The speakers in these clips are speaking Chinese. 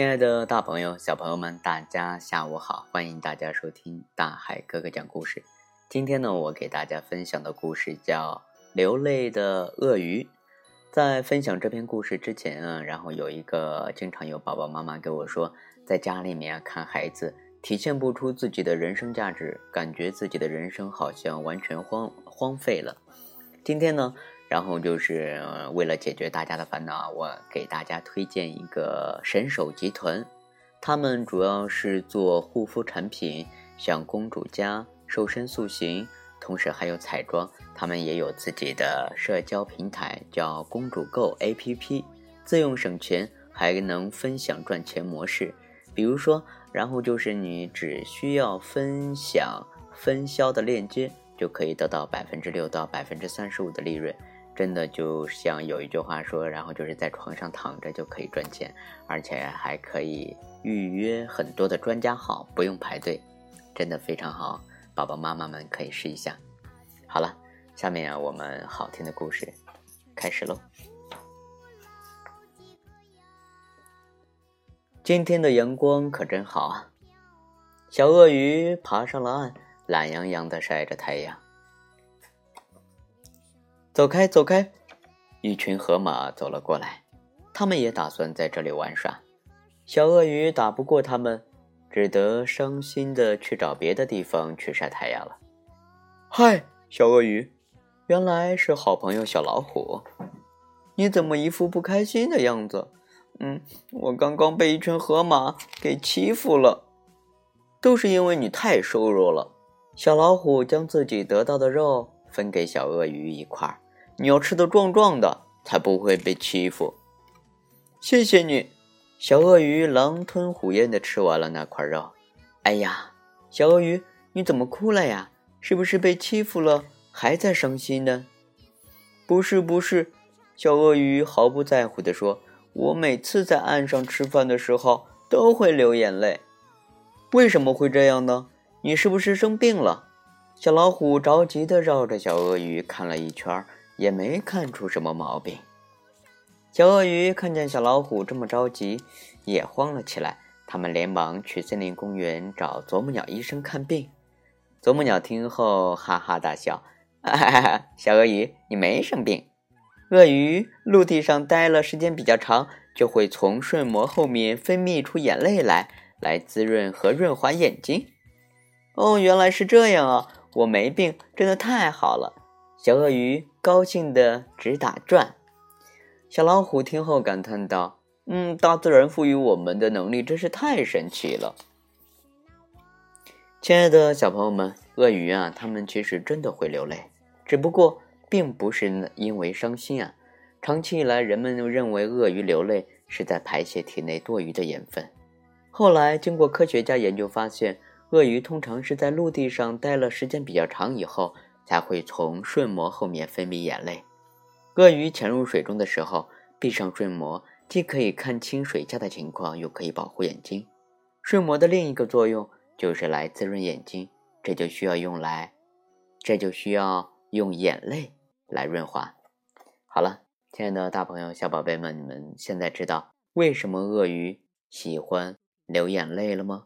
亲爱的大朋友、小朋友们，大家下午好！欢迎大家收听大海哥哥讲故事。今天呢，我给大家分享的故事叫《流泪的鳄鱼》。在分享这篇故事之前啊，然后有一个经常有爸爸妈妈给我说，在家里面看孩子体现不出自己的人生价值，感觉自己的人生好像完全荒荒废了。今天呢？然后就是为了解决大家的烦恼，我给大家推荐一个神手集团，他们主要是做护肤产品，像公主家、瘦身塑形，同时还有彩妆。他们也有自己的社交平台，叫公主购 APP，自用省钱，还能分享赚钱模式。比如说，然后就是你只需要分享分销的链接，就可以得到百分之六到百分之三十五的利润。真的就像有一句话说，然后就是在床上躺着就可以赚钱，而且还可以预约很多的专家号，不用排队，真的非常好，宝宝妈妈们可以试一下。好了，下面啊，我们好听的故事开始喽。今天的阳光可真好啊！小鳄鱼爬上了岸，懒洋洋的晒着太阳。走开，走开！一群河马走了过来，他们也打算在这里玩耍。小鳄鱼打不过他们，只得伤心的去找别的地方去晒太阳了。嗨，小鳄鱼，原来是好朋友小老虎，你怎么一副不开心的样子？嗯，我刚刚被一群河马给欺负了，都是因为你太瘦弱了。小老虎将自己得到的肉分给小鳄鱼一块儿。你要吃的壮壮的，才不会被欺负。谢谢你，小鳄鱼狼吞虎咽的吃完了那块肉。哎呀，小鳄鱼，你怎么哭了呀？是不是被欺负了，还在伤心呢？不是，不是，小鳄鱼毫不在乎的说：“我每次在岸上吃饭的时候都会流眼泪。为什么会这样呢？你是不是生病了？”小老虎着急的绕着小鳄鱼看了一圈。也没看出什么毛病。小鳄鱼看见小老虎这么着急，也慌了起来。他们连忙去森林公园找啄木鸟医生看病。啄木鸟听后哈哈大笑：“哈哈哈，小鳄鱼，你没生病。鳄鱼陆地上待了时间比较长，就会从瞬膜后面分泌出眼泪来，来滋润和润滑眼睛。哦，原来是这样啊！我没病，真的太好了。”小鳄鱼高兴的直打转，小老虎听后感叹道：“嗯，大自然赋予我们的能力真是太神奇了。”亲爱的小朋友们，鳄鱼啊，它们其实真的会流泪，只不过并不是因为伤心啊。长期以来，人们认为鳄鱼流泪是在排泄体内多余的盐分。后来，经过科学家研究发现，鳄鱼通常是在陆地上待了时间比较长以后。才会从瞬膜后面分泌眼泪。鳄鱼潜入水中的时候，闭上瞬膜，既可以看清水下的情况，又可以保护眼睛。瞬膜的另一个作用就是来滋润眼睛，这就需要用来，这就需要用眼泪来润滑。好了，亲爱的大朋友、小宝贝们，你们现在知道为什么鳄鱼喜欢流眼泪了吗？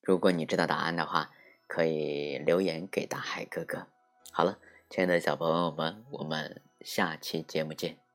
如果你知道答案的话，可以留言给大海哥哥。好了，亲爱的小朋友们，我们下期节目见。